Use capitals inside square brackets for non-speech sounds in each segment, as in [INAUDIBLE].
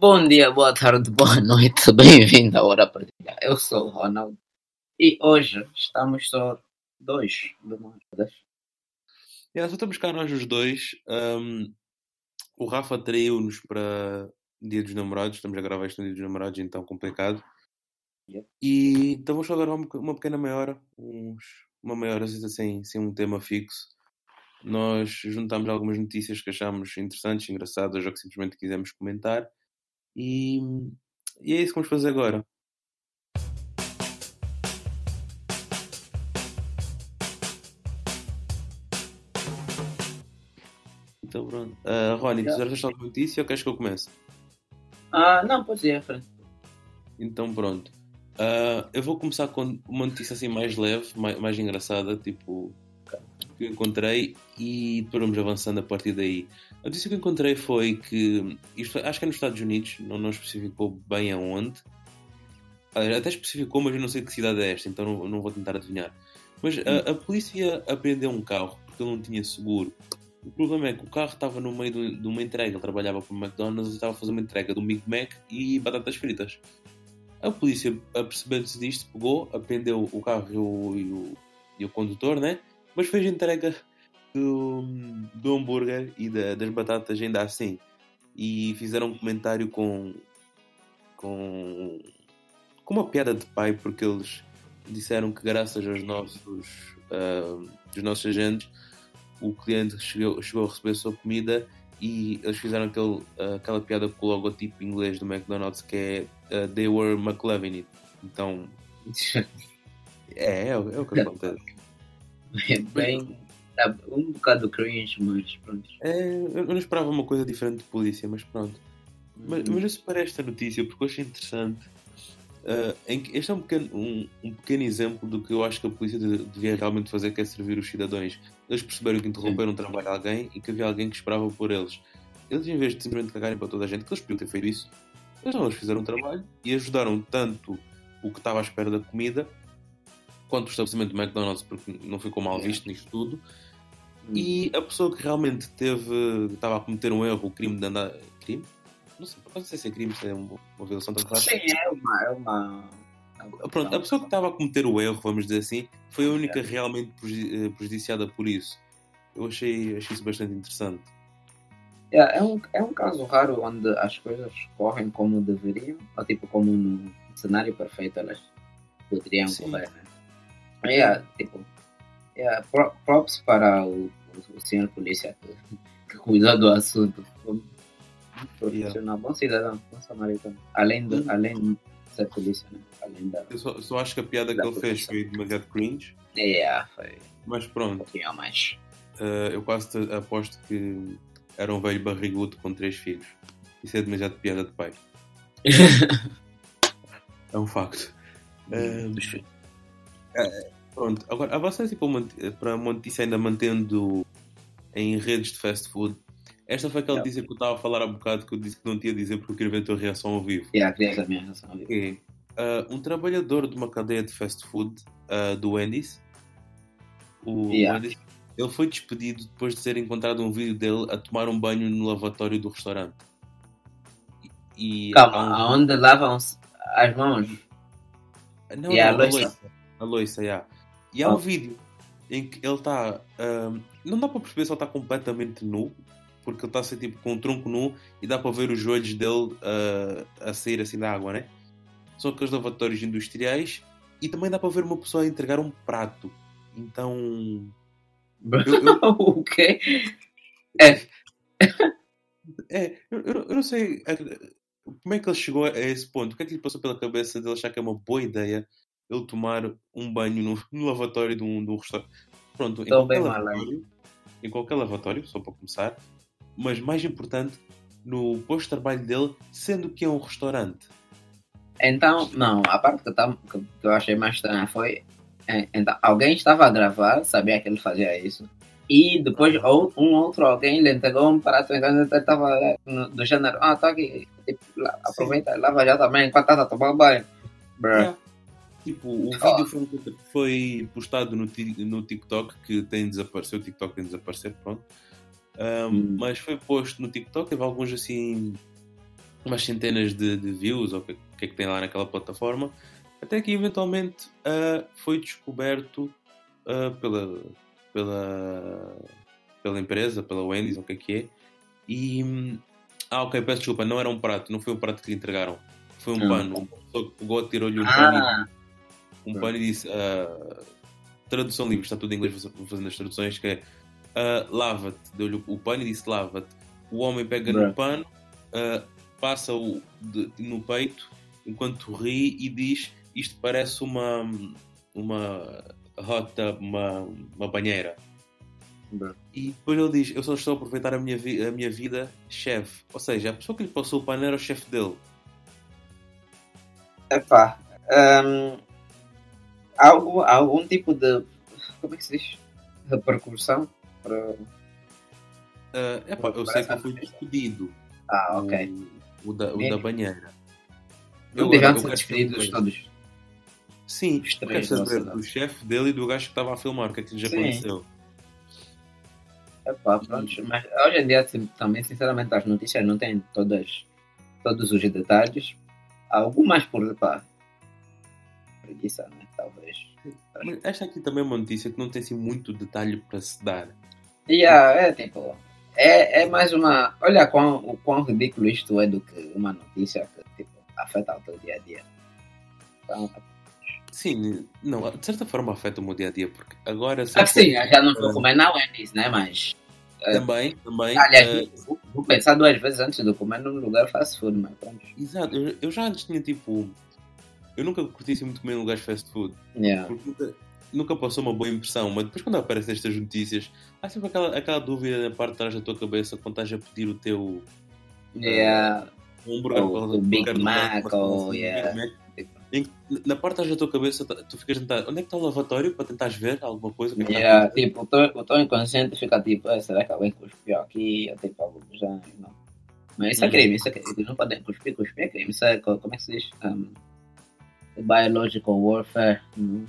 Bom dia, boa tarde, [LAUGHS] boa noite, bem-vindo à Hora Partida. Eu sou o Ronald e hoje estamos só dois de nós. Yeah, só estamos cá nós os dois. Um, o Rafa traiu-nos para Dia dos Namorados, estamos a gravar isto no Dia dos Namorados, então complicado. Yeah. E então vamos só gravar uma, uma pequena meia hora, uns, uma meia hora sem, sem um tema fixo. Nós juntámos algumas notícias que achámos interessantes, engraçadas ou que simplesmente quisemos comentar. E, e é isso que vamos fazer agora. Então pronto. Uh, Rony, tu já tens alguma notícia ou queres que eu comece? Ah, não, pode à frente. Então pronto. Uh, eu vou começar com uma notícia assim mais leve, mais, mais engraçada, tipo que eu encontrei e vamos avançando a partir daí. A notícia que eu encontrei foi que, isto, acho que é nos Estados Unidos, não, não especificou bem aonde, até especificou, mas eu não sei que cidade é esta, então não, não vou tentar adivinhar. Mas a, a, polícia apreendeu um carro porque ele não tinha seguro. O problema é que o carro estava no meio de, de uma entrega, ele trabalhava para o McDonald's e estava a fazer uma entrega do Big Mac e batatas fritas. A polícia, apercebendo-se disto, pegou, apreendeu o carro e o, e o, e o condutor, né? Mas fez entrega do, do hambúrguer e da, das batatas ainda assim. E fizeram um comentário com, com, com uma piada de pai, porque eles disseram que graças aos nossos, uh, os nossos agentes o cliente chegou, chegou a receber a sua comida e eles fizeram aquele, aquela piada com o logotipo inglês do McDonald's que é uh, They were McLovin it. Então é, [LAUGHS] é, é o que acontece. É [LAUGHS] bem. Tá um bocado cringe, mas pronto. É, eu não esperava uma coisa diferente de polícia, mas pronto. Mas, mas eu separei esta notícia porque eu achei interessante. Uh, em que este é um pequeno, um, um, pequeno exemplo do que eu acho que a polícia devia realmente fazer, que é servir os cidadãos. Eles perceberam que interromperam o trabalho de alguém e que havia alguém que esperava por eles. Eles, em vez de simplesmente cagarem para toda a gente, que eles podiam ter feito isso, eles não, eles fizeram o trabalho e ajudaram tanto o que estava à espera da comida, quanto o estabelecimento do McDonald's, porque não ficou mal visto nisto tudo. Hum. E a pessoa que realmente teve, estava a cometer um erro, o crime de andar. Crime? Não sei, não sei se é crime, se é uma, uma violação de Sim, é uma, é uma. Pronto, a pessoa que estava a cometer o erro, vamos dizer assim, foi a única realmente eh, prejudiciada por isso. Eu achei, achei isso bastante interessante. É, é, um, é um caso raro onde as coisas correm como deveriam, ou tipo como no cenário perfeito elas poderiam Sim. correr. Yeah, tipo, yeah, props para o, o, senhor polícia que, cuidou do assunto. Profissional, bom cidadão, bom samaritano. Além, do, hum. além de ser polícia, né? Além da, Eu só, só acho que a piada que ele fez foi demasiado cringe. Yeah, foi. Mas pronto. Um pouquinho mais. Uh, eu quase aposto que era um velho barrigudo com três filhos. Isso é demasiado piada de pai. [LAUGHS] é um facto. Uh, é, pronto, agora avançando tipo, para uma notícia ainda mantendo em redes de fast food. Esta foi aquela notícia que eu estava a falar há bocado que eu disse que não tinha a dizer porque eu queria ver a tua reação ao vivo. Yeah, queria a minha reação ao vivo. Uh, um trabalhador de uma cadeia de fast food uh, do Wendy's, o yeah. Wendy's, ele foi despedido depois de ser encontrado um vídeo dele a tomar um banho no lavatório do restaurante. E, Calma, um... aonde lavam as mãos? Não, não, a loiça a loiça, yeah. E há um ah. vídeo em que ele está. Um, não dá para perceber se ele está completamente nu, porque ele está assim, tipo com o tronco nu e dá para ver os joelhos dele uh, a sair assim da água, né? São aqueles lavatórios industriais e também dá para ver uma pessoa entregar um prato. Então. Eu, eu... [LAUGHS] o quê? É. [LAUGHS] É, eu, eu, não sei é, como é que ele chegou a esse ponto. O que é que lhe passou pela cabeça de achar que é uma boa ideia ele tomar um banho no, no lavatório de um, de um restaurante. Pronto, em qualquer, lavatório, em qualquer lavatório, só para começar, mas mais importante, no posto de trabalho dele, sendo que é um restaurante. Então, não, a parte que eu, tava, que eu achei mais estranha foi. É, então, alguém estava a gravar, sabia que ele fazia isso, e depois ou, um outro alguém lhe entregou um prato, então ele estava do gênero, ah, tá aqui, tipo, aproveita, Sim. lava já também enquanto está a tomar banho. Bruh. Yeah. Tipo, o vídeo foi, foi postado no, no TikTok, que tem desaparecido, o TikTok tem desaparecido, pronto. Um, hum. Mas foi posto no TikTok, teve alguns assim umas centenas de, de views, ou o que, que, é que tem lá naquela plataforma, até que eventualmente uh, foi descoberto uh, pela, pela, pela empresa, pela Wendy's, ou o que é que é, e. Ah, ok, peço desculpa, não era um prato, não foi um prato que lhe entregaram, foi um ah. pano. Uma pessoa pegou, tirou-lhe um ah. pano, um pano e disse. Uh, tradução livre, está tudo em inglês, vou fazendo as traduções, que é uh, lava-te, deu-lhe o pano e disse lava-te. O homem pega no pano, uh, passa-o no peito, enquanto ri e diz isto parece uma uma rota, uma, uma banheira. E depois ele diz: Eu só estou a aproveitar a minha, vi a minha vida chefe. Ou seja, a pessoa que lhe passou o pano era o chefe dele. Epá, um, algo, algum tipo de. Como é que se diz? Repercussão para. Uh, epá, eu sei que foi despedido. Ah, ok. O, o, da, o da banheira. Não deviam ser despedidos todos. Sim, quero saber do chefe dele e do gajo que estava a filmar, o que é que lhe aconteceu. Epá, pronto, mas hoje em dia também, sinceramente, as notícias não têm todas, todos os detalhes. Algumas por pá, preguiça, né? Mas esta aqui também é uma notícia que não tem assim muito detalhe para se dar. Yeah, é tipo. É, é mais uma. Olha quão, o quão ridículo isto é do que uma notícia que tipo, afeta o teu dia a dia. Então, Sim, não, de certa forma afeta o meu dia a dia, porque agora. Ah, sim, já não vou comer na Wendy's, né? Mas. Eh, também, uh, também. Aliás, uh, vou pensar duas vezes antes de comer num lugar fast food, mas pronto. Exato, eu, eu já antes tinha tipo. Eu nunca curti assim muito comer em lugares fast food. Yeah. Porque nunca, nunca passou uma boa impressão, mas depois quando aparecem estas notícias, há sempre aquela, aquela dúvida na parte de trás da tua cabeça quando estás a pedir o teu. Yeah. Um hambúrguer, o, o Big Mac, ou yeah. Big Mac na parte da tua cabeça, tu ficas a tentar, onde é que está o lavatório para tentares ver alguma coisa? Que yeah, tá tipo, o teu inconsciente fica tipo, ah, será que alguém cuspiu aqui? Ou tipo, algo já, não. Mas isso é uhum. crime, isso é crime. Não podem cuspir, cuspir é crime. Isso é, como é que se diz? Um, biological warfare. Uhum.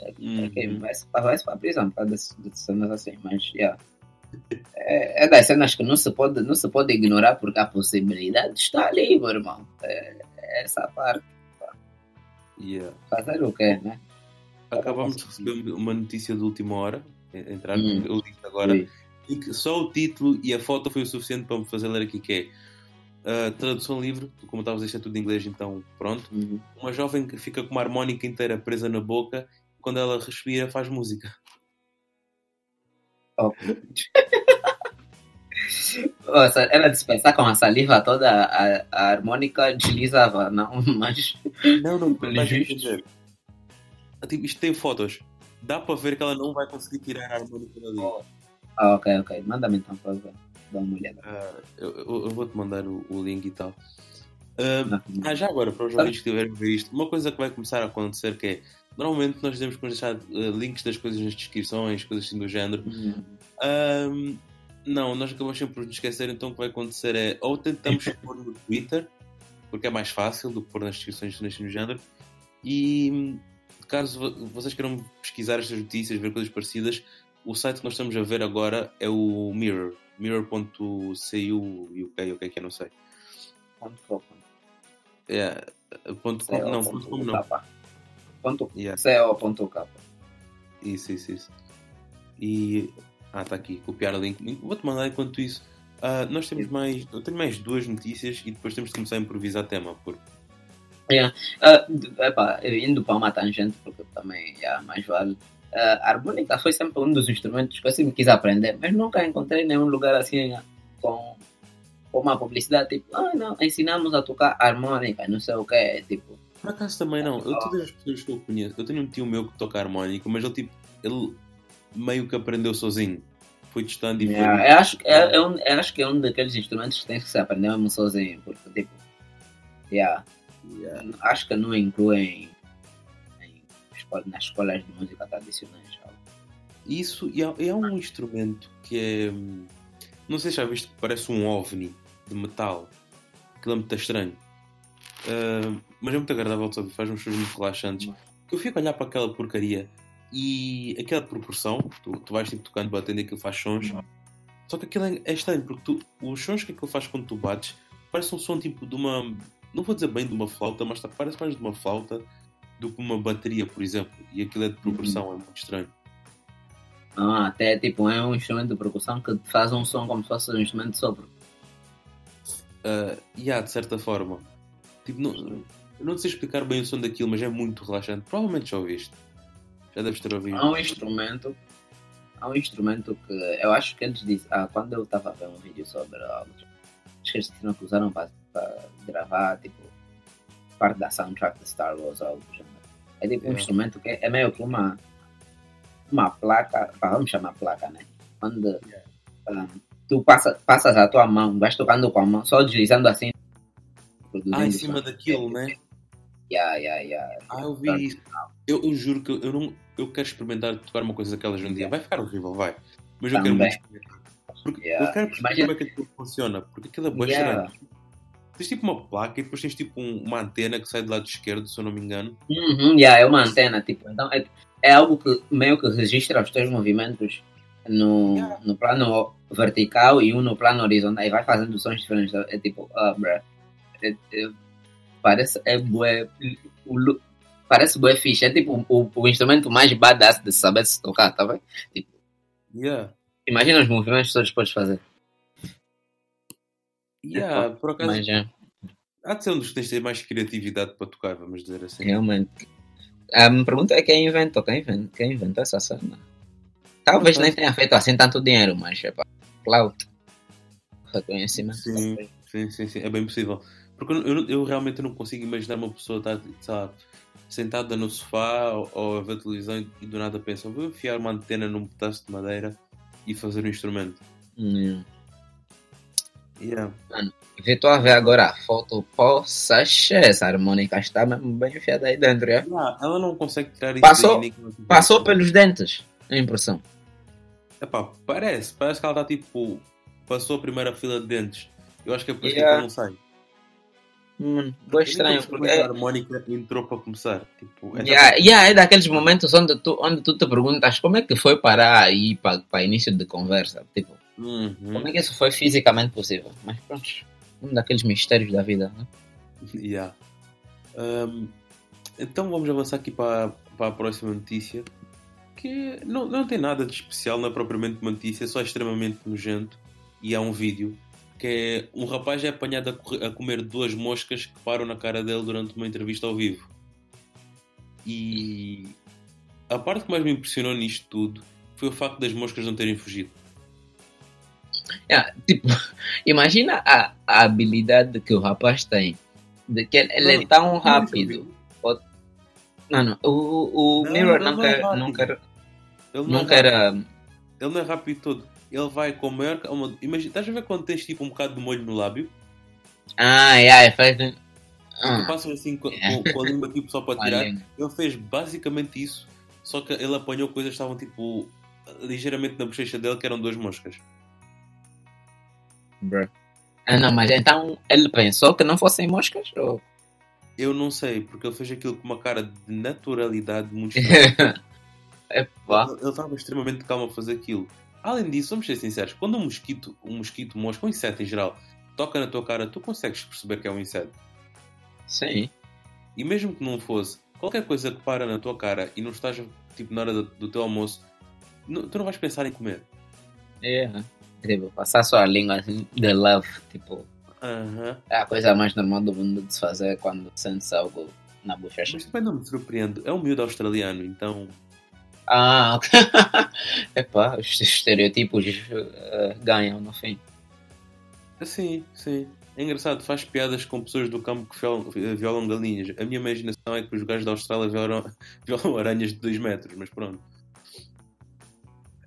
É, é crime. Vai, vai para a prisão por causa de cenas assim, mas, yeah. É, é das cenas que não se, pode, não se pode ignorar porque a possibilidade está ali, meu irmão. É, é essa parte. Yeah. Fazer o quê, né? Acabamos de receber uma notícia de última hora, entrar hum. eu disse agora, e que só o título e a foto foi o suficiente para me fazer ler aqui que é uh, tradução livre, como estavas a dizer tudo em inglês, então pronto. Uhum. Uma jovem que fica com uma harmónica inteira presa na boca e quando ela respira faz música. Oh. Nossa, ela dispensar com a saliva toda, a, a harmônica deslizava, não, mas. Não, não, mas entender. Tipo, isto tem fotos. Dá para ver que ela não vai conseguir tirar a harmônica dali. Oh. Ah, ok, ok. Manda-me então para ver. Dá uma olhada. Uh, eu, eu vou-te mandar o, o, link e tal. Uh, ah, já agora, para os ouvintes que tiverem a ver isto, uma coisa que vai começar a acontecer que é normalmente nós temos que deixar uh, links das coisas nas descrições, coisas assim do género. Uhum. Não, nós acabamos sempre por nos esquecer, então o que vai acontecer é ou tentamos [LAUGHS] pôr no Twitter, porque é mais fácil do que pôr nas descrições neste no género, e caso vocês queiram pesquisar estas notícias, ver coisas parecidas, o site que nós estamos a ver agora é o Mirror, mirror.cu UK, o que é que é, não sei. Ponto com. É, ponto com, não, ponto com não. Ponto, yeah. co.k. Isso, isso, isso. E ah, está aqui, copiar o link. Vou-te mandar enquanto isso. Uh, nós temos mais. Eu tenho mais duas notícias e depois temos de começar a improvisar tema. Porque... Yeah. Uh, epá, indo para uma tangente, porque também yeah, mais vale. Uh, a harmônica foi sempre um dos instrumentos que eu sempre quis aprender, mas nunca encontrei nenhum lugar assim com, com uma publicidade tipo, ah não, ensinamos a tocar harmônica, não sei o que, tipo. Por acaso também não, eu todas as pessoas que eu conheço, eu tenho um tio meu que toca harmónica, mas ele tipo, ele meio que aprendeu sozinho. Fui testando e yeah, foi... eu, acho, eu, eu, eu, acho que é um daqueles instrumentos que tem que se aprender mesmo sozinho, porque tipo, yeah, yeah. acho que não incluem em, nas escolas de música tradicionais. Isso, e é, é um instrumento que é. Não sei se já viste parece um ovni de metal. Aquilo é muito estranho. Uh, mas é muito agradável, sabe? faz uns sons muito relaxantes. Que eu fico a olhar para aquela porcaria e aquela proporção, tu, tu vais tipo, tocando, batendo aquilo faz sons. Só que aquilo é, é estranho, porque tu, os sons que aquilo faz quando tu bates parece um som tipo de uma. Não vou dizer bem de uma flauta, mas parece mais de uma flauta do que uma bateria, por exemplo. E aquilo é de progressão, é muito estranho. Ah, até tipo, é um instrumento de percussão que faz um som como se fosse um instrumento de sopro. Uh, e há, de certa forma. Tipo, não, não sei explicar bem o som daquilo, mas é muito relaxante. Provavelmente já ouviste. Já deves ter ouvido. Há um instrumento. Há um instrumento que eu acho que eles dizem. Ah, quando eu estava a ver um vídeo sobre algo, acho que que usaram para, para gravar tipo parte da soundtrack de Star Wars ou algo. É tipo um Yeah. instrumento que é meio que uma uma placa, vamos chamar placa, né? Onde ah, tu passa, passas a tua mão, vais tocando com a mão, só deslizando assim. Ah, em cima daquilo, né? Yeah, yeah, yeah. Ah, eu vi isso. Eu, eu juro que eu, não, eu quero experimentar tocar uma coisa daquelas um dia. Vai ficar horrível, vai. Mas eu quero Também. muito experimentar. Porque Yeah. eu quero perceber como é que aquilo funciona. Porque aquilo é bem Yeah. Tens tipo uma placa e depois tens tipo um- uma antena que sai do lado esquerdo, se eu não me engano. Uhum, yeah, é uma antena, tipo, então é, é algo que meio que registra os teus movimentos no, Yeah. no plano vertical e um no plano horizontal e vai fazendo sons diferentes. É tipo, ah, bruh, é- é- parece, é bué, o parece bué fixe, é tipo o, o instrumento mais badass de saber se tocar, tá bem? Tipo, Yeah. imagina os movimentos todos que podes fazer. Yeah, por acaso, Mas é, há de ser um dos que tens de ter mais criatividade para tocar, vamos dizer assim. realmente. A minha pergunta é quem inventou, quem inventou, quem inventou essa cena? Talvez nem tenha feito assim tanto dinheiro, mas é pá, clout, reconhecimento. Sim, sim, sim, sim, é bem possível. Porque eu, eu, eu realmente não consigo imaginar uma pessoa estar, lá, sentada no sofá ou, ou a ver televisão e, e do nada pensa, vou enfiar uma antena num pedaço de madeira e fazer um instrumento. Hum. Yeah. Vê, Estou a ver agora a foto, poxa, essa harmônica está bem enfiada aí dentro, é? Yeah, ela não consegue tirar isso Passou- daí, tivesse- Passou pelos dentes, a impressão. Epá, parece, parece que ela está tipo, passou a primeira fila de dentes. Eu acho que é por isso que Yeah. ela não sai. Hum, foi estranho, porque é, a harmónica entrou para começar. Tipo, essa yeah, yeah, é daqueles momentos onde tu, onde tu te perguntas como é que foi parar aí para início de conversa. Tipo, Uhum. como é que isso foi fisicamente possível? Mas pronto, um daqueles mistérios da vida, né? Yeah. Um, então vamos avançar aqui para, para a próxima notícia. Que não, não tem nada de especial, não é propriamente uma notícia, só é extremamente nojento. E há um vídeo que é um rapaz é apanhado a, a comer duas moscas que param na cara dele durante uma entrevista ao vivo. E a parte que mais me impressionou nisto tudo foi o facto das moscas não terem fugido. Yeah, tipo, [LAUGHS] imagina a, a habilidade que o rapaz tem. De que ele, ele é Não, tão rápido. Não, não. O, o Não, Mirror não não, é. Ele não, é ah, Ele não é rápido todo. Ele vai com maior. uma- Imagina, estás a ver quando tens tipo um bocado de molho no lábio? Ah, yeah, faz. Ah, passas assim com, É. [LAUGHS] com- com a língua tipo só para tirar. Ele fez basicamente isso, só que ele apanhou coisas que estavam tipo ligeiramente na bochecha dele, que eram duas moscas. Ah, não, mas então ele pensou que não fossem moscas? Ou... Eu não sei, porque ele fez aquilo com uma cara de naturalidade muito [LAUGHS] estranha. Epá. ele ele estava extremamente calmo a fazer aquilo. Além disso, vamos ser sinceros, quando um mosquito, um mosquito, mosca, um inseto em geral, toca na tua cara, tu consegues perceber que é um inseto. Sim. E mesmo que não fosse, qualquer coisa que para na tua cara e não estás tipo, na hora do, do teu almoço, não- tu não vais pensar em comer. É. Tipo, passar só a língua assim, de love. Tipo, é a coisa mais normal do mundo de se fazer quando sentes algo na bochecha. Mas também não me surpreende. É um miúdo australiano, então. Ah. [LAUGHS] Epá, os estereotipos eh, ganham no fim. Sim, sim. É engraçado, faz piadas com pessoas do campo que violam, violam galinhas. A minha imaginação é que os gajos da Austrália violam, [LAUGHS] violam aranhas de 2 metros, mas pronto.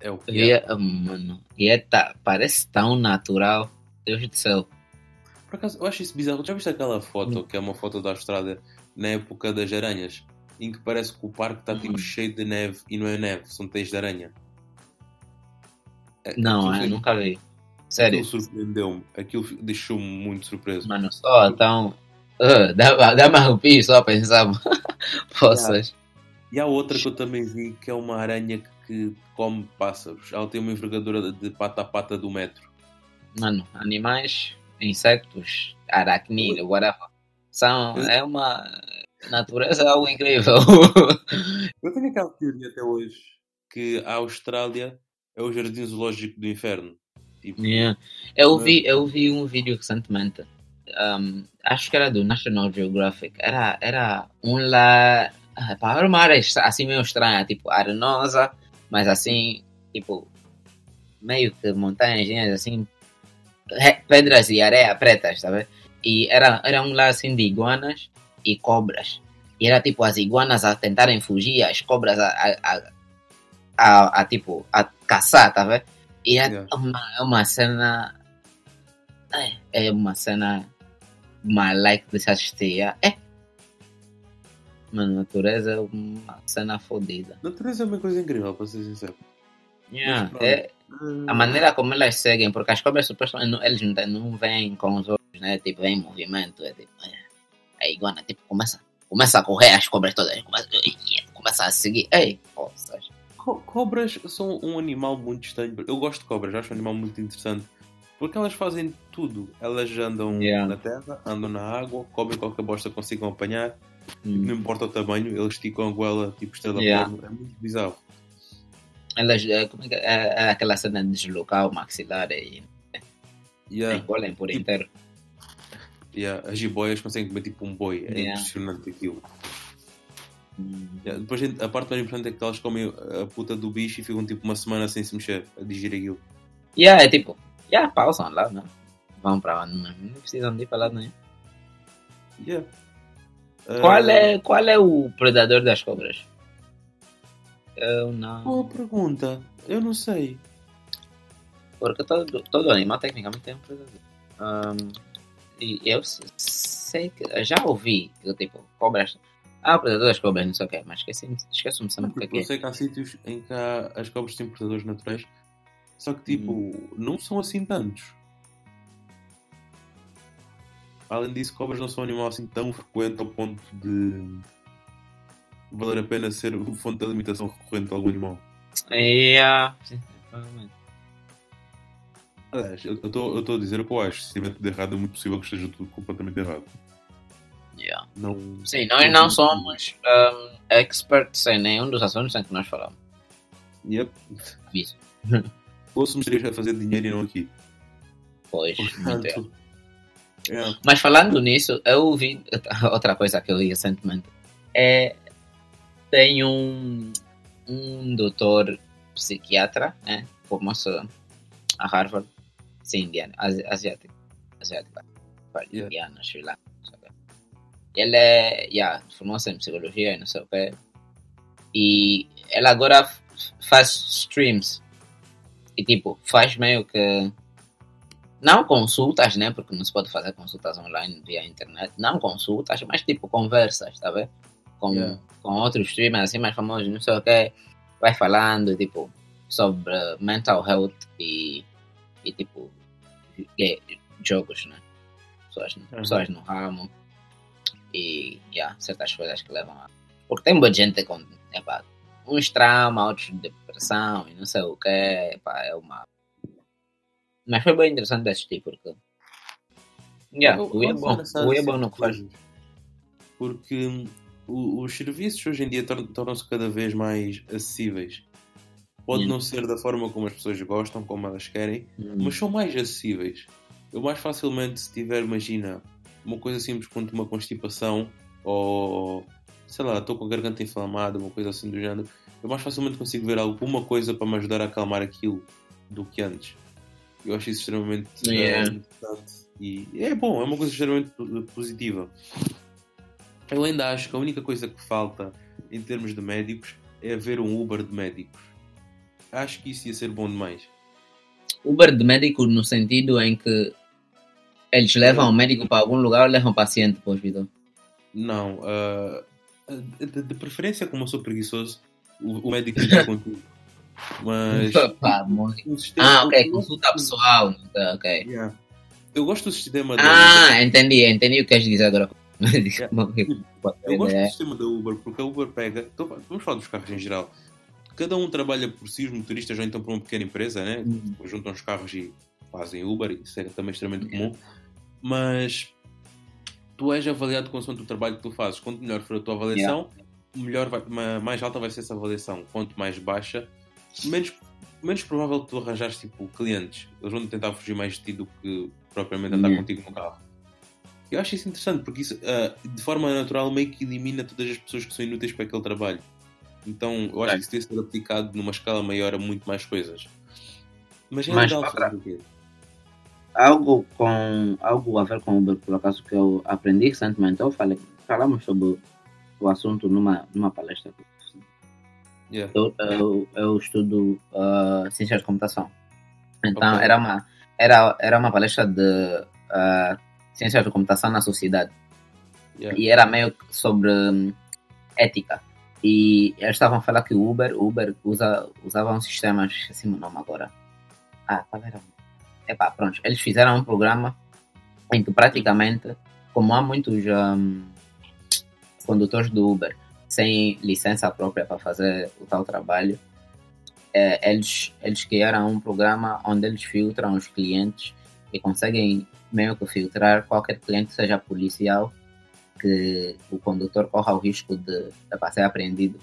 É o que E é. é, ah, mano, e é tá, parece tão natural. Deus do céu. Por acaso, eu acho isso bizarro. Já viste aquela foto, que é uma foto da Austrália, na época das aranhas? Em que parece que o parque está tipo Hum. cheio de neve e não é neve, são teias de aranha. É- Não, é, nunca vi. Sério. Aquilo surpreendeu-me. Aquilo deixou-me muito surpreso. Mano, só tão. [LAUGHS] Uh, dá, dá-me arrepio só a pensar. [LAUGHS] Poças. E há outra que eu também vi que é uma aranha que, que come pássaros. Ela tem uma envergadura de pata a pata do metro. Mano, animais insetos, aracnídeos, whatever. São, é uma natureza algo incrível. [LAUGHS] Eu tenho aquela teoria até hoje que a Austrália é o jardim zoológico do inferno. Tipo, Yeah. Eu, vi, eu vi um vídeo recentemente, um, acho que era do National Geographic, era, era um lá, ah, pá, era uma área assim meio estranha, tipo arenosa, mas assim, tipo, meio que montanhas assim, pedras e areia pretas, sabe? E era, era um lá assim de iguanas e cobras. E era tipo as iguanas a tentarem fugir, as cobras a, a, a, a, tipo, a caçar, tá vendo? E é Yeah. uma, é uma cena. É, é uma cena malike de se assistir. É. Uma natureza, é uma cena fodida. natureza é uma coisa incrível, para ser sincero. Yeah, é, a maneira como elas seguem, porque as cobras supostamente não- eles não, não vêm com os olhos, né? Tipo, vem em movimento. É tipo, é, a iguana tipo, começa, começa a correr, as cobras todas começa, começa a seguir. Ei, poças. Co- Cobras são um animal muito estranho. Eu gosto de cobras, acho um animal muito interessante. Porque elas fazem tudo. Elas andam Yeah. na terra, andam na água, comem qualquer bosta que consigam apanhar. Hum. Não importa o tamanho, eles esticam a goela tipo estrela Yeah. porno. É muito bizarro. Elas, é, como é, que é, é aquela cena de deslocar o maxilar e Yeah, engolem por Tipo, inteiro. yeah. As jiboias conseguem comer tipo um boi. É Yeah. impressionante aquilo. Hum. Yeah, Depois a parte mais importante é que elas comem a puta do bicho e ficam tipo uma semana sem se mexer a digerir aquilo. Yeah, é tipo, yeah, pausam lá, né? Vão pra onde, não não precisam de ir pra lá nenhum. Yeah. Qual Ah, é, qual é o predador das cobras? Eu não. Boa pergunta. Eu não sei. Porque todo, todo animal tecnicamente tem um predador. Ahm, e eu sei que já ouvi que tipo, cobras. Ah, o predador das cobras, não sei o que, mas esqueci-me esqueço-me sempre o que é eu é. sei que há sítios em que há- as cobras têm predadores naturais, só que tipo, Hum. não são assim tantos. Além disso, cobras não são um animal assim tão frequente ao ponto de valer a pena ser fonte de alimentação recorrente de algum animal. Yeah. sim, provavelmente. Aliás, eu estou a dizer o que eu acho. Se estiver tudo errado, é muito possível que esteja tudo completamente errado. Yeah. Não. Sim, nós não somos ahm, experts em nenhum dos assuntos em que nós falamos. Yep. Isso. [LAUGHS] Fôssemos três a fazer dinheiro e não aqui. Pois, muito é. Portanto, é. Mas falando nisso, eu ouvi [LAUGHS] outra coisa que eu li recentemente. É, tem um, um doutor psiquiatra, né? Formou-se a Harvard, sim, indiano, asi- asiático, asiático, Yeah. indiano, Sri Lanka. Ele é, yeah, formou-se em psicologia e não sei o quê. E ele agora faz streams. E tipo, faz meio que não consultas, né? Porque não se pode fazer consultas online via internet. Não consultas, mas tipo conversas, tá vendo? Com, Yeah. com outros streamers assim mais famosos, não sei o que. Vai falando, tipo, sobre mental health e, e tipo, jogos, né? Pessoas, Uhum. pessoas no ramo e yeah, certas coisas que levam a. Porque tem muita gente com epá, uns traumas, outros depressão e não sei o que. Epá, é uma. Mas foi bem interessante de assistir porque. Yeah, Eu- o é bom. O é bom no que faz. Porque hum, os serviços hoje em dia tor- tornam-se cada vez mais acessíveis. Pode Hum. não ser da forma como as pessoas gostam, como elas querem, Hum. mas são mais acessíveis. Eu mais facilmente, se tiver, imagina, uma coisa simples quanto uma constipação ou sei lá, estou com a garganta inflamada, uma coisa assim do género, eu mais facilmente consigo ver alguma coisa para me ajudar a acalmar aquilo do que antes. Eu acho isso extremamente eh, Yeah. importante e é bom, é uma coisa extremamente po- positiva. Eu ainda acho que a única coisa que falta em termos de médicos é haver um Uber de médicos. Acho que isso ia ser bom demais. Uber de médico no sentido em que eles levam o médico para algum lugar ou levam o paciente para o hospital. Não, ah, de, de preferência, como eu sou preguiçoso, o, o médico fica [LAUGHS] contigo. Mas. [LAUGHS] Pá, morre. o sistema- Ah, ok, eu consulta pessoal. Ok. Yeah. Eu gosto do sistema da Ah, entendi, entendi o que queres dizer agora. [LAUGHS] Eu gosto do É. sistema da Uber porque a Uber pega. então, vamos falar dos carros em geral. Cada um trabalha por si, os motoristas ou então por uma pequena empresa, né? Hum. Juntam os carros e fazem Uber, isso é também extremamente Yeah. comum. mas tu és avaliado consoante o trabalho que tu fazes. Quanto melhor for a tua avaliação, melhor vai, ma- mais alta vai ser essa avaliação. Quanto mais baixa, menos, menos provável que tu arranjares tipo, clientes. Eles vão tentar fugir mais de ti do que propriamente andar Yeah. contigo no carro. Eu acho isso interessante porque isso, ah, de forma natural, meio que elimina todas as pessoas que são inúteis para aquele trabalho. Então, eu acho É. que isso deve ser aplicado numa escala maior a muito mais coisas. Mas é Mas legal fazer o algo com algo a ver com Uber, por acaso que eu aprendi recentemente. Eu falei, falamos sobre o assunto numa numa palestra. Yeah. Eu, eu, eu estudo ah, ciências de computação. Então Ok. era uma era era uma palestra de ah, ciências de computação na sociedade Yeah. e era meio sobre hum, ética. E eles estavam a falar que o Uber, Uber usa, usava um sistema, esqueci o nome agora. Ah, qual era? Epá, pronto. Eles fizeram um programa em que praticamente, como há muitos hum, condutores do Uber sem licença própria para fazer o tal trabalho, eh, eles, eles criaram um programa onde eles filtram os clientes e conseguem meio que filtrar qualquer cliente seja policial que o condutor corra o risco de, de ser apreendido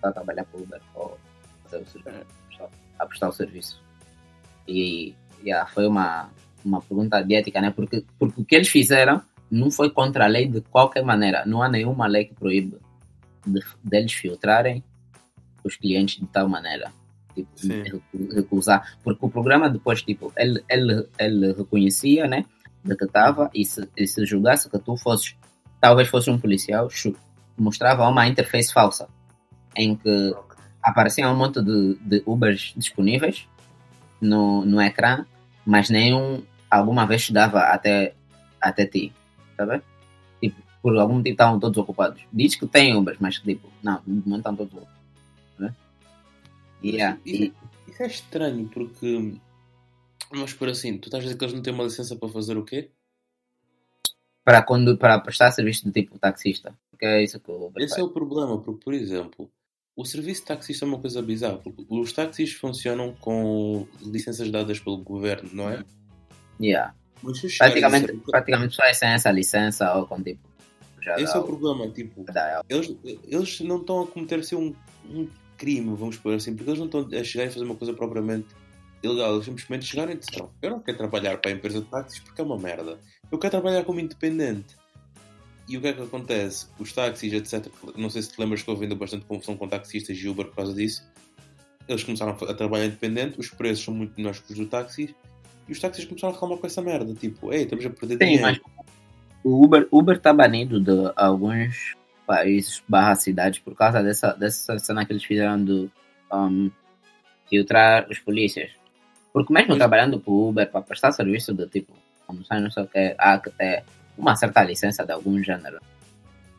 para trabalhar o Uber ou fazer o serviço, a prestar o serviço. E yeah, foi uma, uma pergunta de ética, né? Porque, porque o que eles fizeram não foi contra a lei de qualquer maneira. Não há nenhuma lei que proíbe de, deles filtrarem os clientes de tal maneira. Tipo, recusar. Porque o programa depois, tipo, ele, ele, ele reconhecia, né? Detectava e se, e se julgasse que tu fosses, talvez fosse um policial, mostrava uma interface falsa em que aparecia um monte de, de Ubers disponíveis no, no ecrã, mas nenhum alguma vez chegava até, até ti, tá vendo? Por algum motivo estavam todos ocupados. Diz que tem Ubers, mas tipo, não, no momento estão todos ocupados. Vendo? Yeah, Isso, e- isso é estranho porque. Vamos por assim, tu estás a dizer que eles não têm uma licença para fazer o quê? para, quando, para prestar serviço do tipo taxista. Porque é isso que Uber Esse é o problema, porque, por exemplo, o serviço de taxista é uma coisa bizarra, porque os táxis funcionam com licenças dadas pelo governo, não é? Yeah. Mas eu a Praticamente, praticamente só é sem essa licença ou com tipo. Já Esse é o problema, tipo, eles, eles não estão a cometer assim, um, um crime, vamos por assim, porque eles não estão a chegar e fazer uma coisa propriamente ilegal, eles simplesmente chegaram e disseram: Eu não quero trabalhar para a empresa de táxis porque é uma merda, eu quero trabalhar como independente. E o que é que acontece? Os táxis, etc. Não sei se te lembras que houve ainda bastante confusão com taxistas e Uber por causa disso. Eles começaram a trabalhar independente, os preços são muito menores que os do táxi e os táxis começaram a reclamar com essa merda. Tipo, ei, estamos a perder Sim, dinheiro. mas o Uber Uber está banido de alguns países barra cidades por causa dessa, dessa cena que eles fizeram de um, filtrar os polícias. Porque mesmo Mas- trabalhando para o Uber, para prestar serviço do tipo, como sai, não sei o que, há que ter uma certa licença de algum gênero.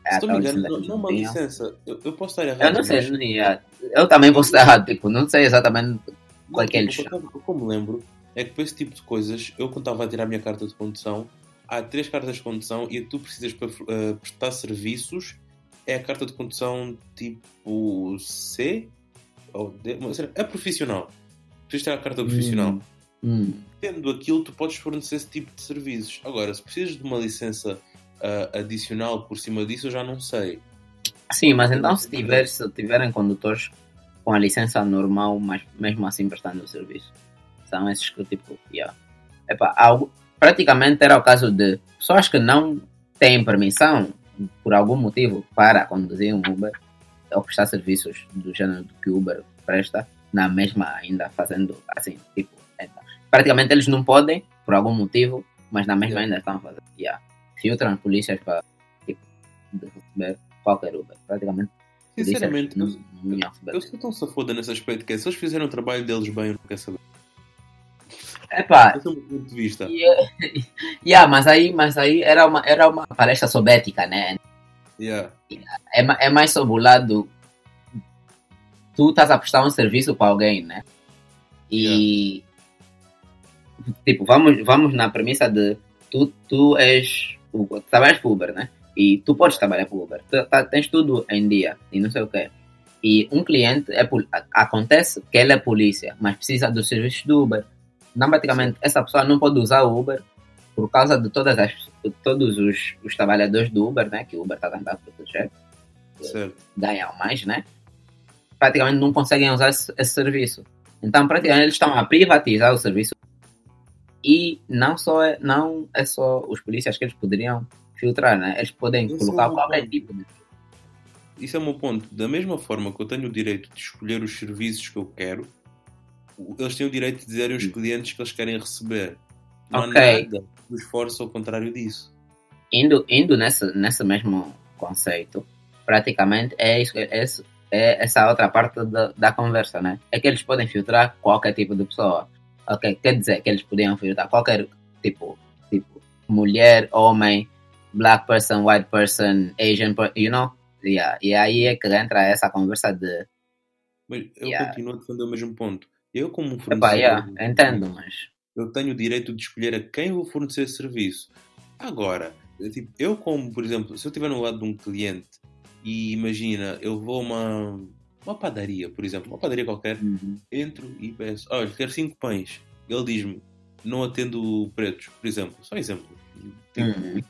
É Se a não tal me engano, licença não, não é uma licença. Eu, eu posso estar errado. Eu não sei, mas- não eu também posso estar errado, tipo, não sei exatamente qual é que Não, eles tipo, o que eu me lembro é que para esse tipo de coisas, eu quando estava a tirar a minha carta de condução, há três cartas de condução e a que tu precisas para eh, prestar serviços é a carta de condução tipo C ou D, é profissional. Precisas ter a carta profissional. Hum. Tendo aquilo, tu podes fornecer esse tipo de serviços. Agora, se precisas de uma licença ah, adicional por cima disso, eu já não sei. Sim, mas então se, tiver, se tiverem condutores com a licença normal, mas mesmo assim prestando o serviço, são esses que tipo, yeah. Epá, algo, praticamente era o caso de pessoas que não têm permissão por algum motivo para conduzir um Uber ou prestar serviços do gênero que o Uber presta, na mesma ainda fazendo assim, tipo, então, praticamente eles não podem por algum motivo, mas na mesma ainda estão fazendo, yeah. filtram polícias para tipo, receber qualquer Uber, praticamente. Sinceramente, não, eu, não receber. eu sou tão safoda nesse aspecto que é, se eles fizerem o trabalho deles bem, eu não quero saber. Epá, é meu ponto de vista. yeah, [LAUGHS] yeah, mas aí, mas aí era, uma, era uma palestra sobre ética, né? Yeah. É, é mais sobre o lado. Tu estás a prestar um serviço para alguém, né? E. Tipo, vamos, vamos na premissa de tu, tu és. o- Trabalhas para Uber, né? E tu podes trabalhar para Uber. Tu, tá- tens tudo em dia e não sei o quê. E um cliente é acontece que ele é polícia, mas precisa dos serviços do Uber. Não, praticamente, essa pessoa não pode usar o Uber por causa de todas as, de todos os, os trabalhadores do Uber, né? Que o Uber está tentando proteger, ganham mais, né? Praticamente não conseguem usar esse, esse serviço. Então, praticamente, eles estão a privatizar o serviço. E não só é, não é só os polícias que eles poderiam filtrar, né? Eles podem Esse colocar é qualquer ponto. tipo de. Isso é o meu ponto. Da mesma forma que eu tenho o direito de escolher os serviços que eu quero, eles têm o direito de dizer aos clientes que eles querem receber. Não há nada que os force ao contrário disso. Indo, indo nesse, nesse mesmo conceito, praticamente é, isso, é, isso- é essa outra parte da, da conversa, né? É que eles podem filtrar qualquer tipo de pessoa. Ok, quer dizer que eles podiam filtrar qualquer tipo, tipo, mulher, homem, black person, white person, Asian, per- you know? Yeah. E aí é que entra essa conversa de, Mas eu Yeah. continuo a defender o mesmo ponto. Eu, como um epá, fornecedor, yeah, entendo, mas eu tenho o direito de escolher a quem vou fornecer serviço. Agora, eu, tipo, eu como, por exemplo, se eu estiver no lado de um cliente e imagina, eu vou a uma, uma padaria, por exemplo, uma padaria qualquer, Uhum. entro e peço, olha, quero cinco pães. Ele diz-me, não atendo pretos, por exemplo, só exemplo. Tipo, Uhum.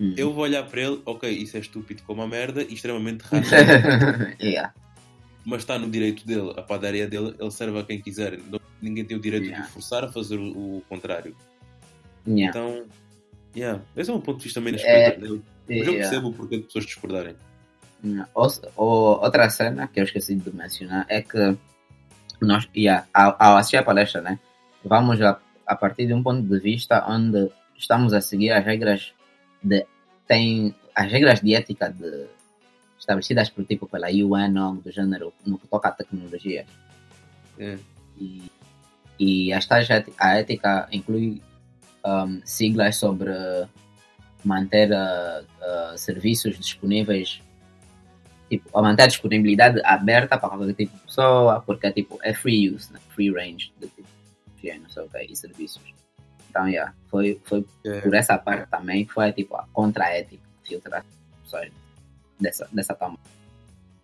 Uhum. Eu vou olhar para ele, ok, isso é estúpido como a merda e extremamente [LAUGHS] racista, yeah. Mas está no direito dele, a padaria dele, ele serve a quem quiser. Ninguém tem o direito Yeah. de o forçar a fazer o, o contrário. Yeah. Então, yeah, esse é um ponto de vista menos É, eu, mas eu percebo o porquê de pessoas discordarem. Ou, ou- outra cena que eu esqueci de mencionar é que nós, yeah, ao, ao assistir a palestra, né, vamos a, a partir de um ponto de vista onde estamos a seguir as regras de tem as regras de ética de, estabelecidas por tipo pela UN ou algo do gênero no que toca a tecnologia É. e, e esta a ética inclui um, siglas sobre manter uh, uh, serviços disponíveis tipo, a manter a disponibilidade aberta para qualquer tipo de pessoa, porque tipo, é free use, né? free range de tipo, de não sei o que, e serviços. Então, yeah, foi, foi É. por essa parte também que foi tipo a contra-ética filtrar pessoas dessa, dessa forma.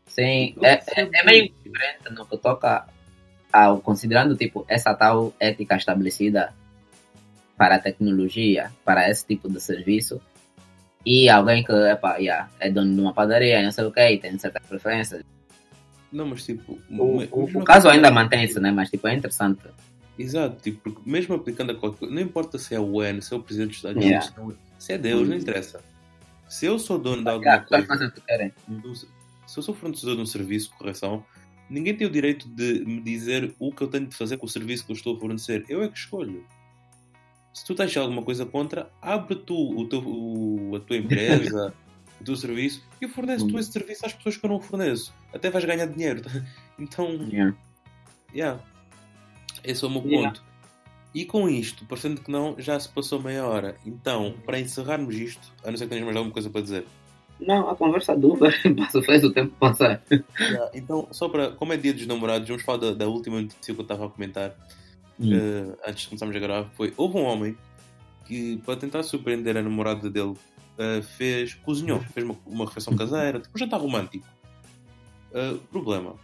Sim, é, é, é meio diferente no que toca ao considerando tipo essa tal ética estabelecida para a tecnologia, para esse tipo de serviço, e alguém que epa, yeah, é dono de uma padaria, não sei o que, e tem certas preferências. Não, mas tipo. O, o, o caso ainda mantém-se, né? Mas tipo, é interessante. Exato, tipo, porque mesmo aplicando a qualquer coisa, não importa se é o UN, se é o Presidente dos Estados Yeah. Unidos, se é Deus, não interessa. Se eu sou dono de alguma coisa, do- se eu sou fornecedor de um serviço de correção, ninguém tem o direito de me dizer o que eu tenho de fazer com o serviço que eu estou a fornecer. Eu é que escolho. Se tu tens alguma coisa contra, abre tu o teu, o- a tua empresa, [LAUGHS] o teu serviço e fornece tu esse serviço às pessoas que eu não forneço. Até vais ganhar dinheiro. [LAUGHS] Então, Yeah. yeah. esse é o meu Yeah. E com isto, parecendo que não, já se passou meia hora. Então, para encerrarmos isto, a não ser que tenhas mais alguma coisa para dizer. Não, a conversa Uber [LAUGHS] passa- fez o tempo passar. Yeah, então, só para. Como é dia dos namorados, vamos falar da, da última notícia que eu estava a comentar eh, antes de começarmos a gravar. Foi: houve um homem que, para tentar surpreender a namorada dele, eh, fez. cozinhou, fez uma, uma refeição caseira, tipo um jantar romântico. Eh, problema: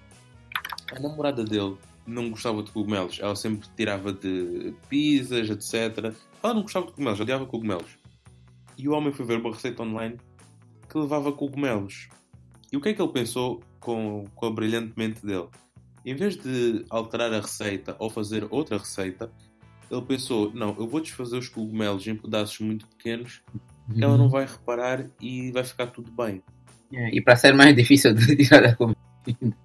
a namorada dele não gostava de cogumelos, ela sempre tirava de pizzas, etc. Ela não gostava de cogumelos, odiava cogumelos. E o homem foi ver uma receita online que levava cogumelos. E o que é que ele pensou com, com a brilhante mente dele? Em vez de alterar a receita ou fazer outra receita, ele pensou: não, eu vou desfazer os cogumelos em pedaços muito pequenos que ela não vai reparar e vai ficar tudo bem. Yeah, E para ser mais difícil de [LAUGHS] tirar a comida. [LAUGHS]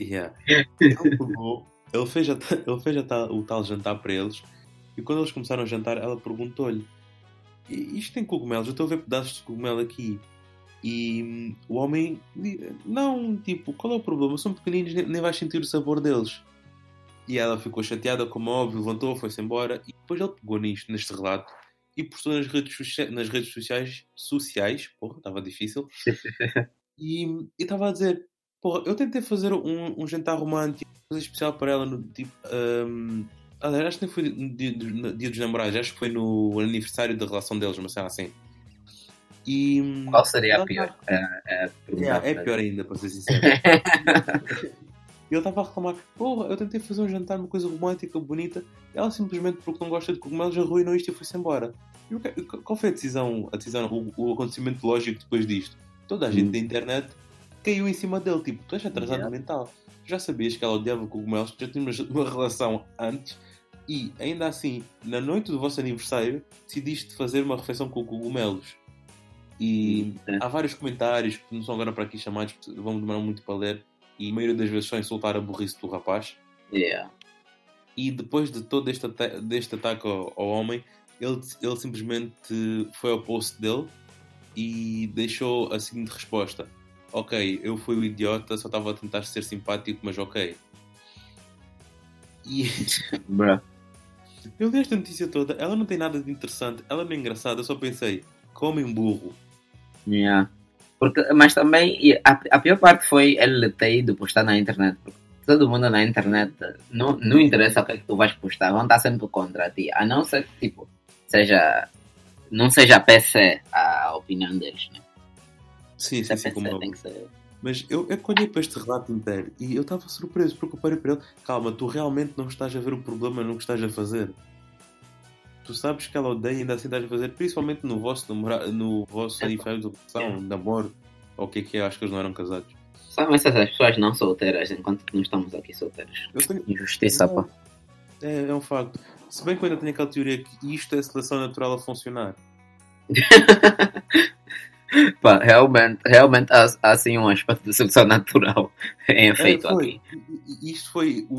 Yeah. Ele, pegou, ele fez, a [LAUGHS] ele fez a o tal jantar para eles e quando eles começaram a jantar, ela perguntou-lhe: "I- Isto tem cogumelos? Eu estou a ver pedaços de cogumelo aqui. E hum, o homem, não, tipo, qual é o problema? São pequeninos, nem, nem vais sentir o sabor deles. E ela ficou chateada, como óbvio, levantou, foi-se embora. E depois ele pegou nisto, neste relato, e postou nas redes, nas redes sociais, sociais, porra, estava difícil, [LAUGHS] e e estava a dizer: Porra, eu tentei fazer um, um jantar romântico, coisa especial para ela, no tipo. Um, acho que nem foi no dia, dos- no dia dos namorados, acho que foi no aniversário da relação deles, uma cena assim. E. Qual seria a pior? É, é. Yeah, é pior ainda, para ser sincero. [LAUGHS] E ele estava a reclamar: Porra, eu tentei fazer um jantar, uma coisa romântica, bonita. Ela simplesmente, porque não gosta de cogumelos, arruinou isto e foi-se embora. E qual foi a decisão, a decisão o, o acontecimento lógico depois disto? Toda a gente Hum. da internet caiu em cima dele. Tipo, tu és atrasado Yeah. mental. Já sabias que ela odiava cogumelos, já tínhamos uma relação antes. E ainda assim, na noite do vosso aniversário, decidiste fazer uma refeição com cogumelos. E É. há vários comentários que não são agora para aqui chamados, porque vão demorar muito para ler. E a maioria das vezes só insultar a burrice do rapaz. Yeah. E depois de todo este, ata deste ataque ao, ao homem, ele, ele simplesmente foi ao post dele e deixou a seguinte resposta: Ok, eu fui o idiota, só estava a tentar ser simpático, mas ok. E [LAUGHS] Bruh. eu li esta notícia toda, ela não tem nada de interessante, ela não é engraçada, eu só pensei: comem burro. Yeah. Porque, mas também, a, a pior parte foi ele ter ido postar na internet. Porque todo mundo na internet não, não interessa o que é que tu vais postar, vão estar sempre contra ti. A não ser que, tipo, seja. Não seja PC a opinião deles, né? Sim, Se é sim, sim, como é tem que ser. Mas eu, eu olhei para este relato inteiro e eu estava surpreso porque eu parei para ele. Calma, tu realmente não estás a ver o problema no que estás a fazer. Tu sabes que ela odeia e ainda assim estás a fazer, principalmente no vosso namora, no vosso É, aniversário de relação, namoro, ou o que é que é, acho que eles não eram casados. São essas as pessoas não solteiras, enquanto que não estamos aqui solteiros. Tenho, Injustiça, pá. é, é um facto. Se bem que eu ainda tenho aquela teoria que isto é seleção natural a funcionar. [LAUGHS] Pá, realmente, realmente há, há assim um aspecto de seleção natural [LAUGHS] em efeito É, foi. aqui. Isto foi, o,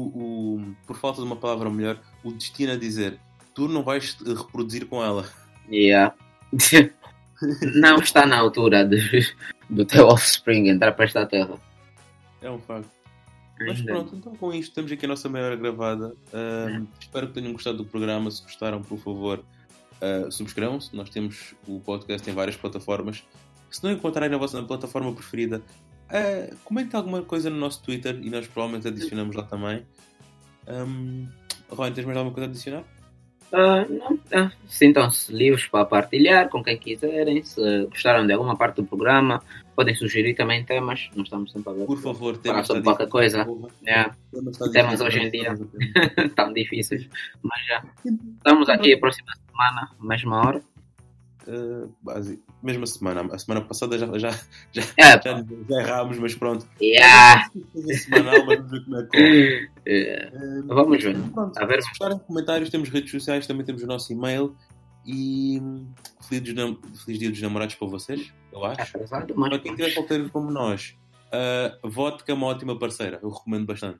o- por falta de uma palavra melhor, o destino a dizer: tu não vais te reproduzir com ela. Yeah. [LAUGHS] não está na altura de, do teu offspring entrar para esta terra. É um facto. Mas Ainda. pronto, então com isto temos aqui a nossa meia hora gravada. Ahm, Espero que tenham gostado do programa. Se gostaram, por favor, ah, subscrevam-se. Nós temos o podcast em várias plataformas. Se não encontrarem na vossa plataforma preferida, ah, comentem alguma coisa no nosso Twitter e nós provavelmente adicionamos lá também. Um, tens mais alguma coisa a adicionar? Ah, não, ah, Sintam-se livres para partilhar com quem quiserem. Se gostaram de alguma parte do programa, podem sugerir também temas. Nós estamos sempre a ver. Por favor, temas sobre qualquer coisa. Yeah, Temas está Temas hoje em dia. [LAUGHS] tão difíceis. Mas já. Estamos aqui a próxima semana, mesma hora. Uh, base- mesma semana, a semana passada já, já, já, [LAUGHS] É, já, já mas pronto. Yeah. É semanal, mas vamos ver é que. É, Uh, [LAUGHS] Vamos ver. Pronto, A ver. se gostarem de comentários, temos redes sociais, também temos o nosso e-mail. E hum, feliz, nam- feliz dia dos namorados para vocês, eu acho. mas Para quem estiver solteiro como nós, uh, vodka é uma ótima parceira, eu recomendo bastante.